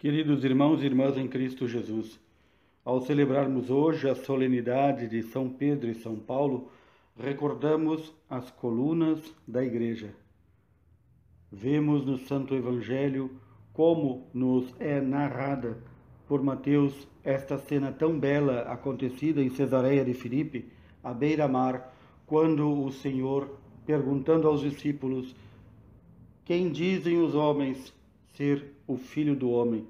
Queridos irmãos e irmãs em Cristo Jesus, ao celebrarmos hoje a solenidade de São Pedro e São Paulo, recordamos as colunas da Igreja. Vemos no Santo Evangelho como nos é narrada por Mateus esta cena tão bela acontecida em Cesareia de Filipe, à beira-mar, quando o Senhor, perguntando aos discípulos: Quem dizem os homens ser o Filho do Homem.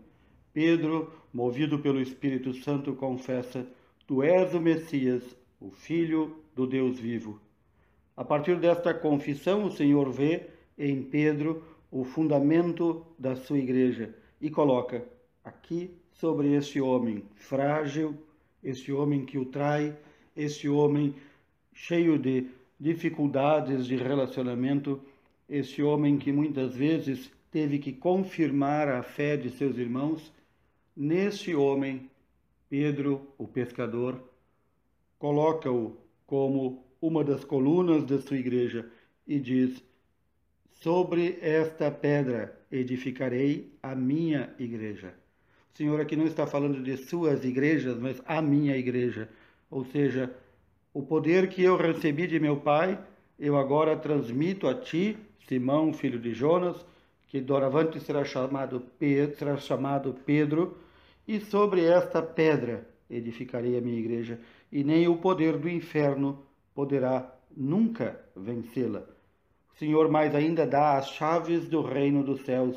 Pedro, movido pelo Espírito Santo, confessa: Tu és o Messias, o Filho do Deus vivo. A partir desta confissão, o Senhor vê em Pedro o fundamento da sua igreja e coloca aqui sobre este homem frágil, este homem que o trai, este homem cheio de dificuldades de relacionamento, este homem que muitas vezes teve que confirmar a fé de seus irmãos, neste homem, Pedro, o pescador, coloca-o como uma das colunas da sua igreja e diz: Sobre esta pedra edificarei a minha igreja. O Senhor aqui não está falando de suas igrejas, mas a minha igreja. Ou seja, o poder que eu recebi de meu Pai, eu agora transmito a ti, Simão, filho de Jonas, que doravante será chamado Pedro, será chamado Pedro, e sobre esta pedra edificarei a minha igreja, e nem o poder do inferno poderá nunca vencê-la. O Senhor mais ainda dá as chaves do reino dos céus,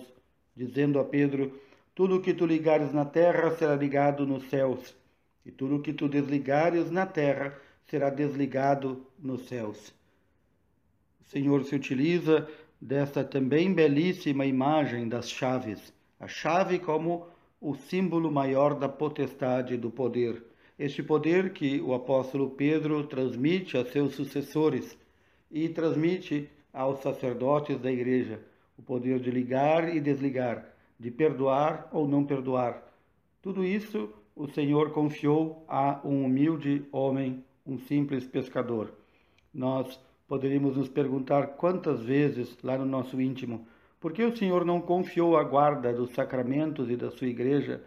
dizendo a Pedro: Tudo o que tu ligares na terra será ligado nos céus, e tudo o que tu desligares na terra será desligado nos céus. O Senhor se utiliza desta também belíssima imagem das chaves. A chave como o símbolo maior da potestade do poder. Este poder que o apóstolo Pedro transmite a seus sucessores e transmite aos sacerdotes da igreja o poder de ligar e desligar, de perdoar ou não perdoar. Tudo isso o Senhor confiou a um humilde homem, um simples pescador. Nós Poderíamos nos perguntar quantas vezes, lá no nosso íntimo, por que o Senhor não confiou a guarda dos sacramentos e da sua igreja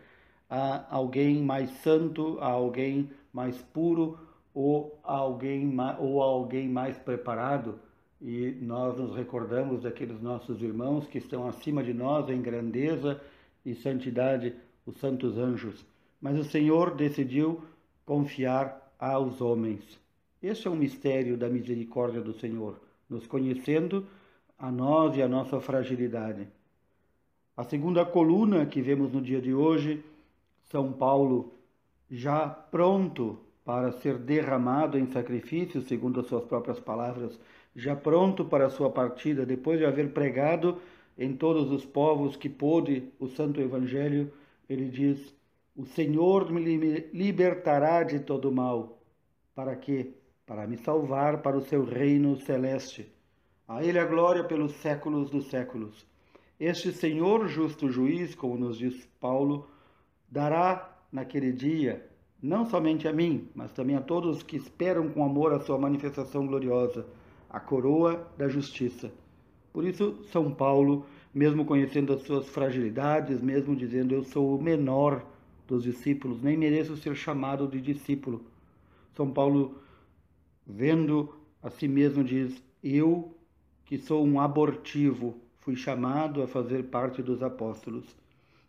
a alguém mais santo, a alguém mais puro ou a alguém, ou a alguém mais preparado? E nós nos recordamos daqueles nossos irmãos que estão acima de nós em grandeza e santidade, os santos anjos. Mas o Senhor decidiu confiar aos homens. Este é um mistério da misericórdia do Senhor, nos conhecendo a nós e a nossa fragilidade. A segunda coluna que vemos no dia de hoje, São Paulo já pronto para ser derramado em sacrifício, segundo as suas próprias palavras, já pronto para a sua partida, depois de haver pregado em todos os povos que pôde o Santo Evangelho, ele diz: O Senhor me libertará de todo mal. Para quê? Para me salvar para o seu reino celeste. A ele a glória pelos séculos dos séculos. Este Senhor justo juiz, como nos diz Paulo, dará naquele dia, não somente a mim, mas também a todos que esperam com amor a sua manifestação gloriosa, a coroa da justiça. Por isso, São Paulo, mesmo conhecendo as suas fragilidades, mesmo dizendo eu sou o menor dos discípulos, nem mereço ser chamado de discípulo. São Paulo Vendo a si mesmo, diz: Eu, que sou um abortivo, fui chamado a fazer parte dos apóstolos.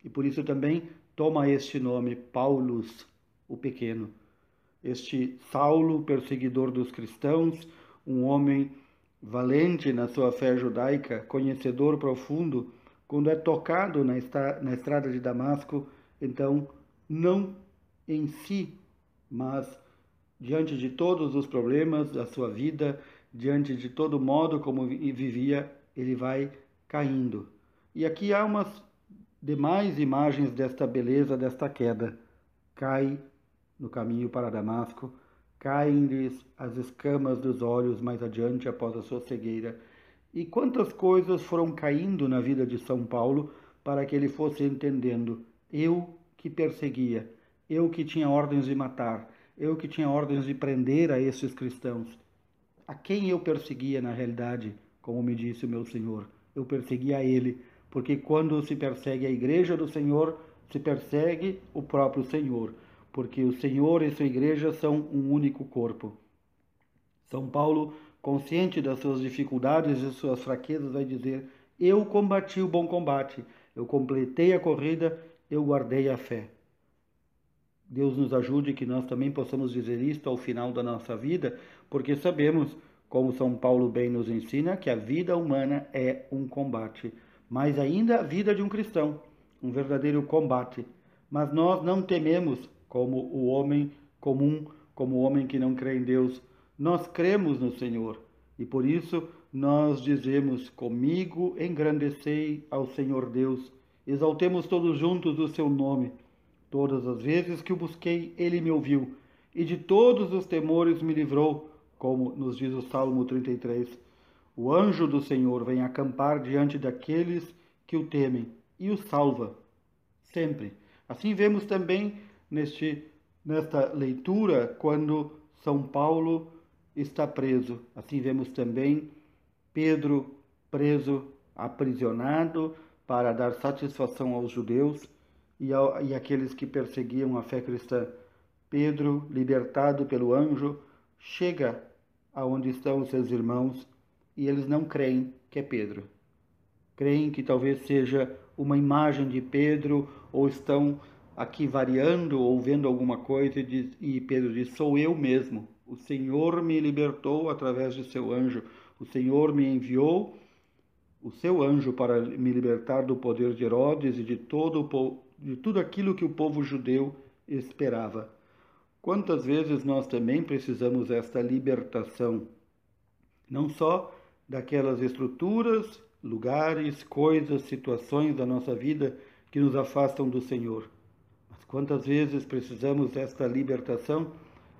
E por isso também toma este nome, Paulus, o Pequeno. Este Saulo, perseguidor dos cristãos, um homem valente na sua fé judaica, conhecedor profundo, quando é tocado na, estrada de Damasco, então, não em si, mas diante de todos os problemas da sua vida, diante de todo modo como vivia, ele vai caindo. E aqui há umas demais imagens desta beleza, desta queda. Cai no caminho para Damasco, caem-lhes as escamas dos olhos mais adiante após a sua cegueira. E quantas coisas foram caindo na vida de São Paulo para que ele fosse entendendo: eu que perseguia, eu que tinha ordens de matar, eu que tinha ordens de prender a esses cristãos. A quem eu perseguia na realidade, como me disse o meu Senhor? Eu perseguia a ele, porque quando se persegue a igreja do Senhor, se persegue o próprio Senhor, porque o Senhor e sua igreja são um único corpo. São Paulo, consciente das suas dificuldades e suas fraquezas, vai dizer: Eu combati o bom combate, eu completei a corrida, eu guardei a fé. Deus nos ajude que nós também possamos dizer isto ao final da nossa vida, porque sabemos, como São Paulo bem nos ensina, que a vida humana é um combate, mas ainda a vida de um cristão, um verdadeiro combate. Mas nós não tememos como o homem comum, como o homem que não crê em Deus. Nós cremos no Senhor e por isso nós dizemos: Comigo engrandecei ao Senhor Deus, exaltemos todos juntos o seu nome. Todas as vezes que o busquei, ele me ouviu, e de todos os temores me livrou, como nos diz o Salmo 33. O anjo do Senhor vem acampar diante daqueles que o temem e o salva, sempre. Assim vemos também neste, nesta leitura quando São Paulo está preso. Assim vemos também Pedro preso, aprisionado para dar satisfação aos judeus e, ao, e aqueles que perseguiam a fé cristã. Pedro, libertado pelo anjo, chega aonde estão os seus irmãos e eles não creem que é Pedro. Creem que talvez seja uma imagem de Pedro ou estão aqui variando ou vendo alguma coisa e, diz, e Pedro diz: Sou eu mesmo. O Senhor me libertou através de seu anjo. O Senhor me enviou o seu anjo para me libertar do poder de Herodes e de todo o de tudo aquilo que o povo judeu esperava. Quantas vezes nós também precisamos esta libertação, não só daquelas estruturas, lugares, coisas, situações da nossa vida que nos afastam do Senhor, mas quantas vezes precisamos desta libertação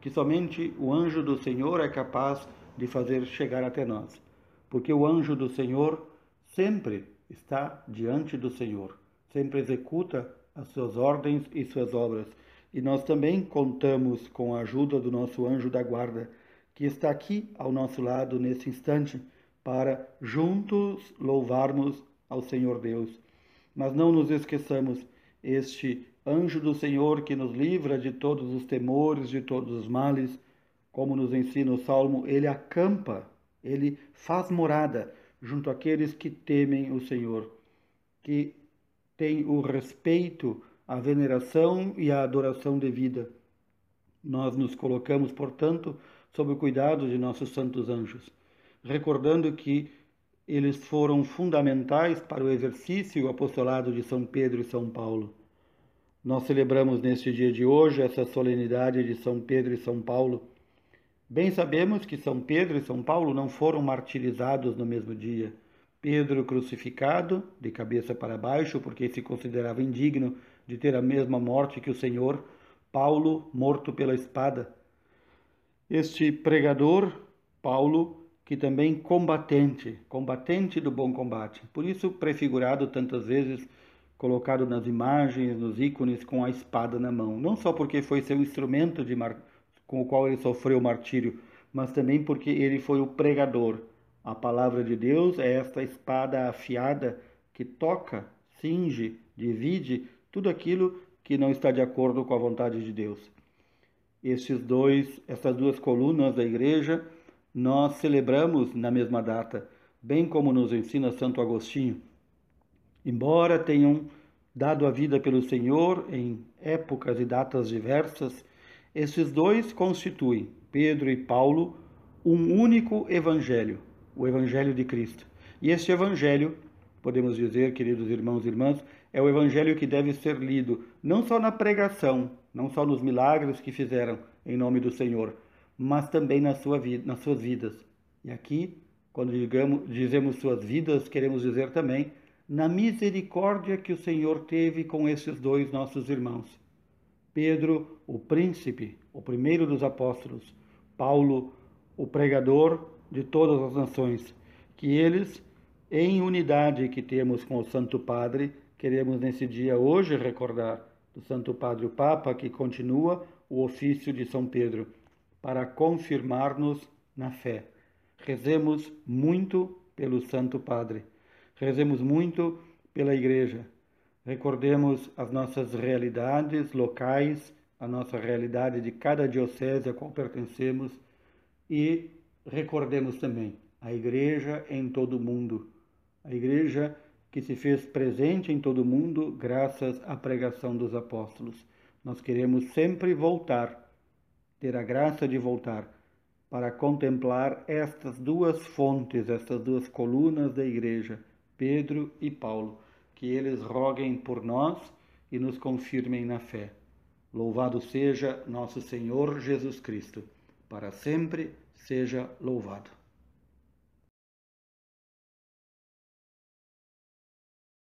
que somente o anjo do Senhor é capaz de fazer chegar até nós, porque o anjo do Senhor sempre está diante do Senhor, sempre executa as suas ordens e suas obras. E nós também contamos com a ajuda do nosso anjo da guarda, que está aqui ao nosso lado nesse instante, para juntos louvarmos ao Senhor Deus. Mas não nos esqueçamos, este anjo do Senhor que nos livra de todos os temores, de todos os males, como nos ensina o Salmo, ele acampa, ele faz morada junto àqueles que temem o Senhor, que tem o respeito, a veneração e a adoração devida. Nós nos colocamos, portanto, sob o cuidado de nossos santos anjos, recordando que eles foram fundamentais para o exercício e o apostolado de São Pedro e São Paulo. Nós celebramos neste dia de hoje essa solenidade de São Pedro e São Paulo. Bem sabemos que São Pedro e São Paulo não foram martirizados no mesmo dia Pedro crucificado, de cabeça para baixo, porque se considerava indigno de ter a mesma morte que o Senhor, Paulo morto pela espada. Este pregador, Paulo, que também combatente, combatente do bom combate. Por isso prefigurado tantas vezes, colocado nas imagens, nos ícones com a espada na mão, não só porque foi seu instrumento mar... com o qual ele sofreu o martírio, mas também porque ele foi o pregador, a palavra de Deus é esta espada afiada que toca, cinge, divide tudo aquilo que não está de acordo com a vontade de Deus. Estes dois, essas duas colunas da igreja, nós celebramos na mesma data, bem como nos ensina Santo Agostinho. Embora tenham dado a vida pelo Senhor em épocas e datas diversas, esses dois constituem, Pedro e Paulo, um único evangelho, o Evangelho de Cristo. E este Evangelho, podemos dizer, queridos irmãos e irmãs, é o Evangelho que deve ser lido não só na pregação, não só nos milagres que fizeram em nome do Senhor, mas também na sua vida, nas suas vidas. E aqui, quando digamos, dizemos suas vidas, queremos dizer também na misericórdia que o Senhor teve com esses dois nossos irmãos. Pedro, o príncipe, o primeiro dos apóstolos, Paulo, o pregador, de todas as nações, que eles, em unidade que temos com o Santo Padre, queremos nesse dia hoje recordar do Santo Padre o Papa, que continua o ofício de São Pedro, para confirmar-nos na fé. Rezemos muito pelo Santo Padre, rezemos muito pela Igreja, Recordemos as nossas realidades locais, a nossa realidade de cada diocese a qual pertencemos e recordemos também a Igreja em todo o mundo, a Igreja que se fez presente em todo o mundo graças à pregação dos apóstolos. Nós queremos sempre voltar, ter a graça de voltar para contemplar estas duas fontes, estas duas colunas da Igreja, Pedro e Paulo, que eles roguem por nós e nos confirmem na fé. Louvado seja nosso Senhor Jesus Cristo, para sempre seja louvado.